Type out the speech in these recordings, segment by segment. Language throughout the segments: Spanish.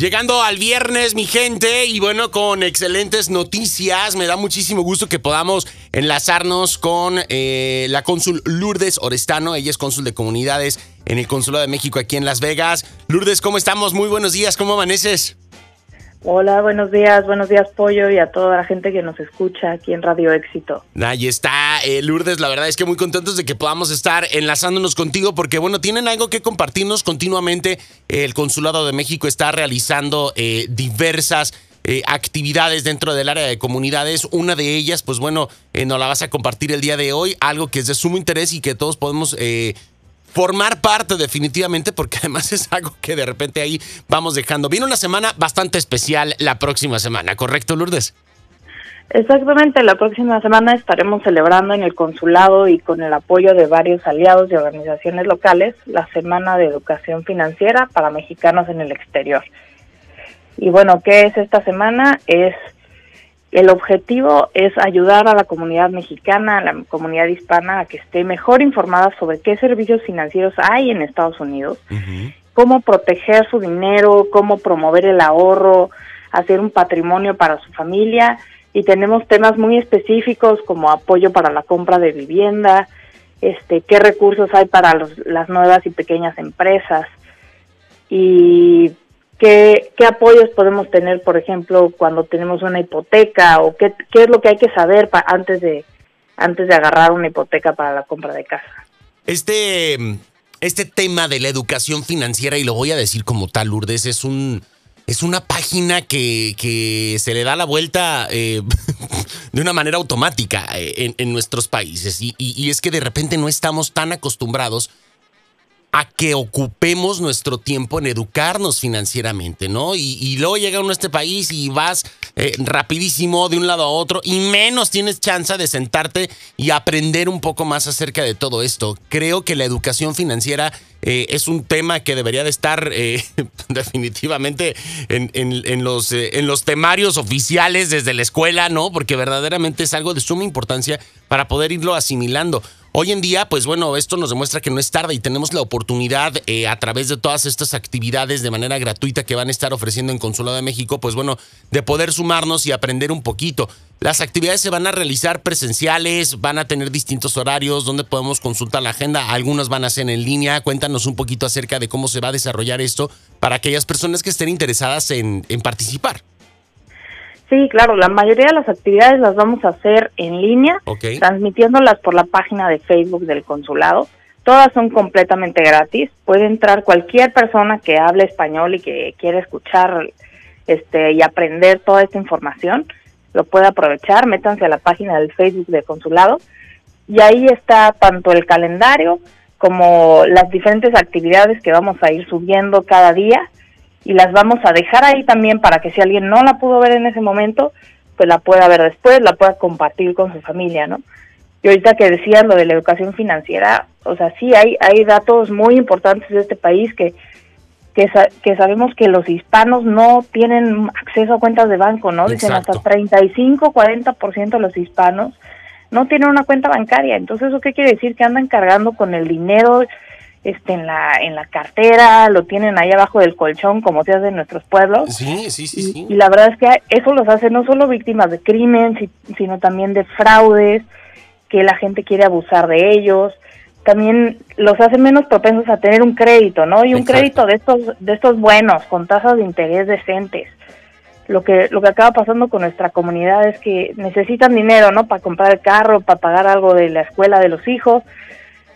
Llegando al viernes, mi gente, y bueno, con excelentes noticias. Me da muchísimo gusto que podamos enlazarnos con eh, la cónsul Lourdes Orestano. Ella es cónsul de comunidades en el Consulado de México aquí en Las Vegas. Lourdes, ¿cómo estamos? Muy buenos días, ¿cómo amaneces? Hola, buenos días, buenos días Pollo y a toda la gente que nos escucha aquí en Radio Éxito. Ahí está, eh, Lourdes, la verdad es que muy contentos de que podamos estar enlazándonos contigo porque bueno, tienen algo que compartirnos continuamente. El Consulado de México está realizando eh, diversas... Eh, actividades dentro del área de comunidades. Una de ellas, pues bueno, nos la vas a compartir el día de hoy, algo que es de sumo interés y que todos podemos formar parte definitivamente, porque además es algo que de repente ahí vamos dejando. Viene una semana bastante especial la próxima semana, ¿correcto, Lourdes? Exactamente, la próxima semana estaremos celebrando en el consulado y con el apoyo de varios aliados y organizaciones locales la Semana de Educación Financiera para Mexicanos en el Exterior. Y bueno, ¿qué es esta semana? Es el objetivo es ayudar a la comunidad mexicana, a la comunidad hispana, a que esté mejor informada sobre qué servicios financieros hay en Estados Unidos, cómo proteger su dinero, cómo promover el ahorro, hacer un patrimonio para su familia. Y tenemos temas muy específicos como apoyo para la compra de vivienda, este, qué recursos hay para las nuevas y pequeñas empresas. Y ¿Qué, ¿Qué apoyos podemos tener, por ejemplo, cuando tenemos una hipoteca o qué, es lo que hay que saber antes, de, antes de agarrar una hipoteca para la compra de casa? Este, este tema de la educación financiera, y lo voy a decir como tal, Lourdes, es un... Es una página que, que se le da la vuelta eh, de una manera automática eh, en, en nuestros países. Y, y es que de repente no estamos tan acostumbrados a que ocupemos nuestro tiempo en educarnos financieramente, ¿no? Y, luego llega uno a este país y vas eh, rapidísimo de un lado a otro y menos tienes chance de sentarte y aprender un poco más acerca de todo esto. Creo que la educación financiera eh, es un tema que debería de estar eh, definitivamente en, los, en los temarios oficiales desde la escuela, ¿no? Porque verdaderamente es algo de suma importancia para poder irlo asimilando. Hoy en día, pues bueno, esto nos demuestra que no es tarde y tenemos la oportunidad eh, a través de todas estas actividades de manera gratuita que van a estar ofreciendo en Consulado de México, pues bueno, de poder sumarnos y aprender un poquito. Las actividades se van a realizar presenciales, van a tener distintos horarios donde podemos consultar la agenda, algunas van a ser en línea. Cuéntanos un poquito acerca de cómo se va a desarrollar esto para aquellas personas que estén interesadas en, en participar. Sí, claro, la mayoría de las actividades las vamos a hacer en línea, transmitiéndolas por la página de Facebook del consulado. Todas son completamente gratis. Puede entrar cualquier persona que hable español y que quiera escuchar este y aprender toda esta información. Lo puede aprovechar, métanse a la página del Facebook del consulado y ahí está tanto el calendario como las diferentes actividades que vamos a ir subiendo cada día y las vamos a dejar ahí también para que si alguien no la pudo ver en ese momento, pues la pueda ver después, la pueda compartir con su familia, ¿no? Y ahorita que decías lo de la educación financiera, o sea, sí hay, hay datos muy importantes de este país que, que, que sabemos que los hispanos no tienen acceso a cuentas de banco, ¿no? Dicen hasta 35, 40% de los hispanos no tienen una cuenta bancaria. Entonces, ¿eso qué quiere decir? Que andan cargando con el dinero este en la en la cartera, lo tienen ahí abajo del colchón como se hace en nuestros pueblos. Sí, sí, sí, sí. Y, la verdad es que eso los hace no solo víctimas de crimen, sino también de fraudes, que la gente quiere abusar de ellos. También los hace menos propensos a tener un crédito, ¿no? Y un crédito de estos de estos buenos con tasas de interés decentes. Lo que lo que acaba pasando con nuestra comunidad es que necesitan dinero, ¿no? Para comprar el carro, para pagar algo de la escuela de los hijos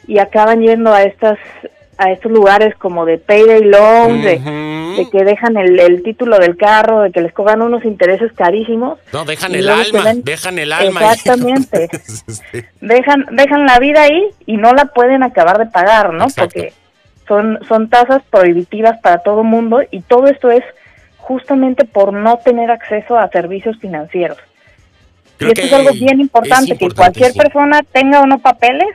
y acaban yendo a estas a estos lugares como de payday loans, de, que dejan el, título del carro, de que les cobran unos intereses carísimos. No, dejan el alma, dejan el alma. Exactamente. Dejan, dejan la vida ahí y no la pueden acabar de pagar, ¿no? Porque son, son tasas prohibitivas para todo mundo y todo esto es justamente por no tener acceso a servicios financieros. Y esto es algo bien importante, que cualquier persona tenga unos papeles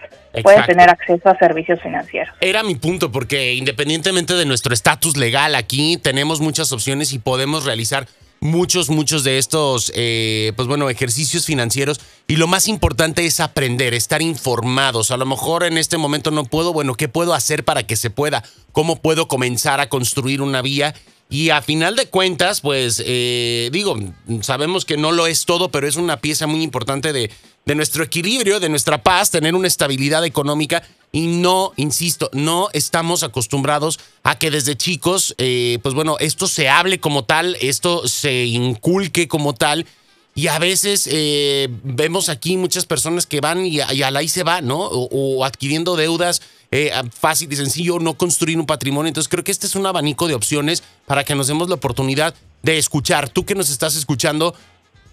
puede tener acceso a servicios financieros. Era mi punto, porque independientemente de nuestro estatus legal aquí, tenemos muchas opciones y podemos realizar muchos, muchos de estos, eh, pues bueno, ejercicios financieros. Y lo más importante es aprender, estar informados. A lo mejor en este momento no puedo, bueno, ¿qué puedo hacer para que se pueda? ¿Cómo puedo comenzar a construir una vía? Y a final de cuentas, pues eh, digo, sabemos que no lo es todo, pero es una pieza muy importante de, de nuestro equilibrio, de nuestra paz, tener una estabilidad económica. Y no, insisto, no estamos acostumbrados a que desde chicos, eh, pues bueno, esto se hable como tal, esto se inculque como tal. Y a veces eh, vemos aquí muchas personas que van y, a la ahí se va, ¿no? O, adquiriendo deudas eh, fácil y sencillo, no construir un patrimonio. Entonces creo que este es un abanico de opciones para que nos demos la oportunidad de escuchar. Tú que nos estás escuchando,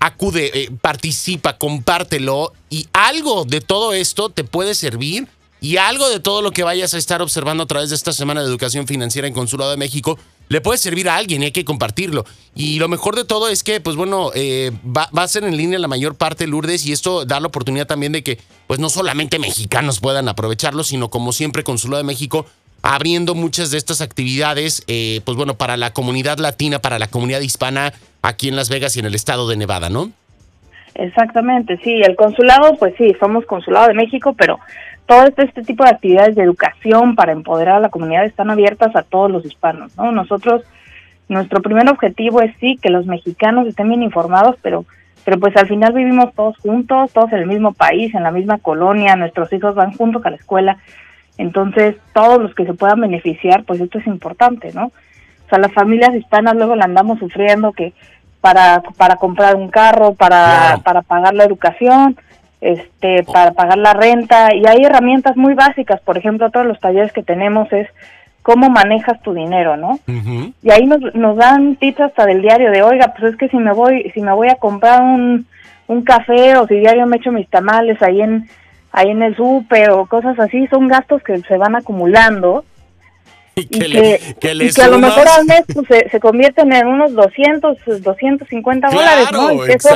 acude, participa, compártelo y algo de todo esto te puede servir y algo de todo lo que vayas a estar observando a través de esta semana de educación financiera en Consulado de México le puede servir a alguien y hay que compartirlo. Y lo mejor de todo es que, pues bueno, eh, va, a ser en línea la mayor parte, Lourdes, y esto da la oportunidad también de que, pues no solamente mexicanos puedan aprovecharlo, sino como siempre, Consulado de México abriendo muchas de estas actividades, eh, pues bueno, para la comunidad latina, para la comunidad hispana aquí en Las Vegas y en el estado de Nevada, ¿no? Exactamente, sí, el consulado, pues sí, somos consulado de México, pero todo este, este, tipo de actividades de educación para empoderar a la comunidad están abiertas a todos los hispanos, ¿no? Nosotros, nuestro primer objetivo es sí que los mexicanos estén bien informados, pero pero pues al final vivimos todos juntos, todos en el mismo país, en la misma colonia, nuestros hijos van juntos a la escuela, entonces todos los que se puedan beneficiar, pues esto es importante, ¿no? O sea, las familias hispanas luego la andamos sufriendo que para, para comprar un carro, para, para pagar la educación, este, para pagar la renta. Y hay herramientas muy básicas, por ejemplo, todos los talleres que tenemos es cómo manejas tu dinero, ¿no? Y ahí nos, nos dan tips hasta del diario de, oiga, pues es que si me voy, si me voy a comprar un, un café o si diario me echo mis tamales ahí en, ahí en el súper o cosas así, son gastos que se van acumulando y que, que, a lo mejor al mes pues, se, convierten en unos 200, 250 dólares, ¿no? Y eso,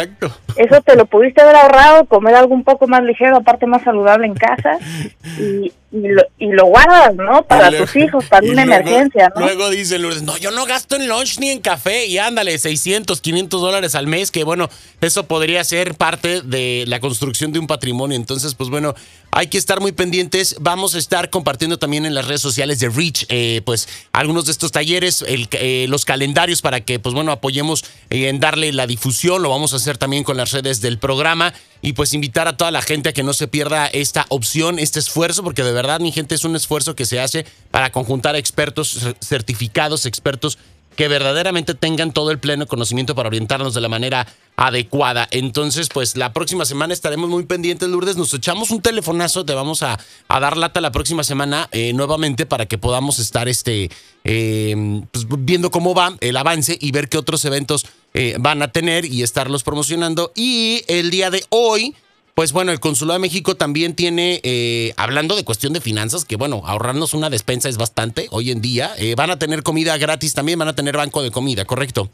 eso te lo pudiste haber ahorrado, comer algo un poco más ligero, aparte más saludable en casa, y, y lo, y lo guardas, ¿no? Para tus hijos, para una emergencia, ¿no? Luego dicen Lourdes, no, yo no gasto en lunch ni en café, y ándale, 600, 500 dólares al mes, que bueno, eso podría ser parte de la construcción de un patrimonio. Entonces, pues bueno, hay que estar muy pendientes. Vamos a estar compartiendo también en las redes sociales de Reach, eh, pues algunos de estos talleres, eh, los calendarios para que, pues bueno, apoyemos en darle la difusión. Lo vamos a hacer también con las redes del programa y pues invitar a toda la gente a que no se pierda esta opción, este esfuerzo, porque de verdad, mi gente, es un esfuerzo que se hace para conjuntar expertos certificados, expertos que verdaderamente tengan todo el pleno conocimiento para orientarnos de la manera adecuada. Entonces, pues la próxima semana estaremos muy pendientes, Lourdes. Nos echamos un telefonazo, te vamos a, dar lata la próxima semana eh, nuevamente para que podamos estar este, eh, pues, viendo cómo va el avance y ver qué otros eventos eh, van a tener y estarlos promocionando. Y el día de hoy pues bueno, el Consulado de México también tiene, eh, hablando de cuestión de finanzas, que bueno, ahorrarnos una despensa es bastante hoy en día. Eh, van a tener comida gratis también, van a tener banco de comida, ¿correcto?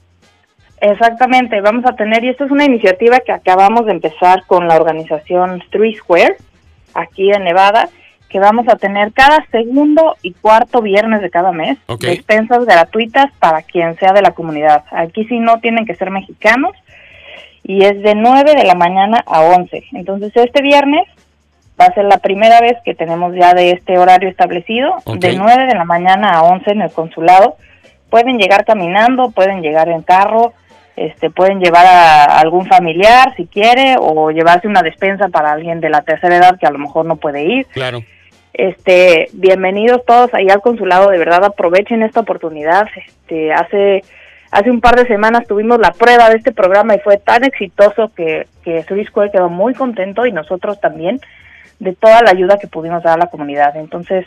Exactamente, vamos a tener, y esto es una iniciativa que acabamos de empezar con la organización Three Square, aquí en Nevada, que vamos a tener cada segundo y cuarto viernes de cada mes despensas gratuitas para quien sea de la comunidad. Aquí sí no tienen que ser mexicanos, y es de 9 de la mañana a 11. Entonces este viernes va a ser la primera vez que tenemos ya de este horario establecido, de 9 de la mañana a 11 en el consulado. Pueden llegar caminando, pueden llegar en carro, este, pueden llevar a algún familiar si quiere o llevarse una despensa para alguien de la tercera edad que a lo mejor no puede ir. Claro. Este, bienvenidos todos ahí al consulado, de verdad aprovechen esta oportunidad. Este, hace Hace un par de semanas tuvimos la prueba de este programa y fue tan exitoso que, que Square quedó muy contento y nosotros también de toda la ayuda que pudimos dar a la comunidad. Entonces,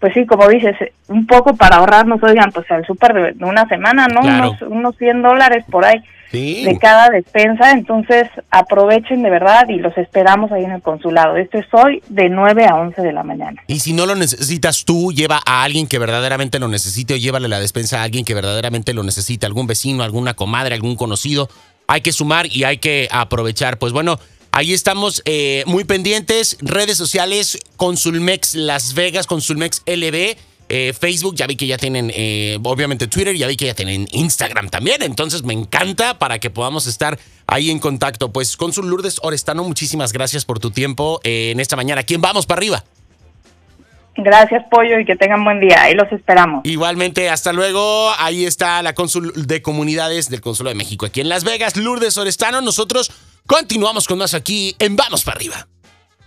pues sí, como dices, un poco para ahorrarnos, oigan, pues el súper de una semana, ¿no? Unos, unos 100 dólares por ahí de cada despensa. Entonces, aprovechen de verdad y los esperamos ahí en el consulado. Esto es hoy de 9 a 11 de la mañana. Y si no lo necesitas tú, lleva a alguien que verdaderamente lo necesite o llévale la despensa a alguien que verdaderamente lo necesite, algún vecino, alguna comadre, algún conocido. Hay que sumar y hay que aprovechar. Pues bueno, Ahí estamos eh, muy pendientes. Redes sociales, Consulmex Las Vegas, Consulmex LB. Eh, Facebook, ya vi que ya tienen, eh, obviamente Twitter, ya vi que ya tienen Instagram también, entonces me encanta para que podamos estar ahí en contacto. Pues Consul Lourdes Orestano, muchísimas gracias por tu tiempo en esta mañana. ¿Quién vamos para arriba? Gracias, Pollo, y que tengan buen día. Ahí los esperamos. Igualmente, hasta luego. Ahí está la cónsul de comunidades del Consulado de México aquí en Las Vegas, Lourdes Orestano. Nosotros continuamos con más aquí en Vamos para arriba.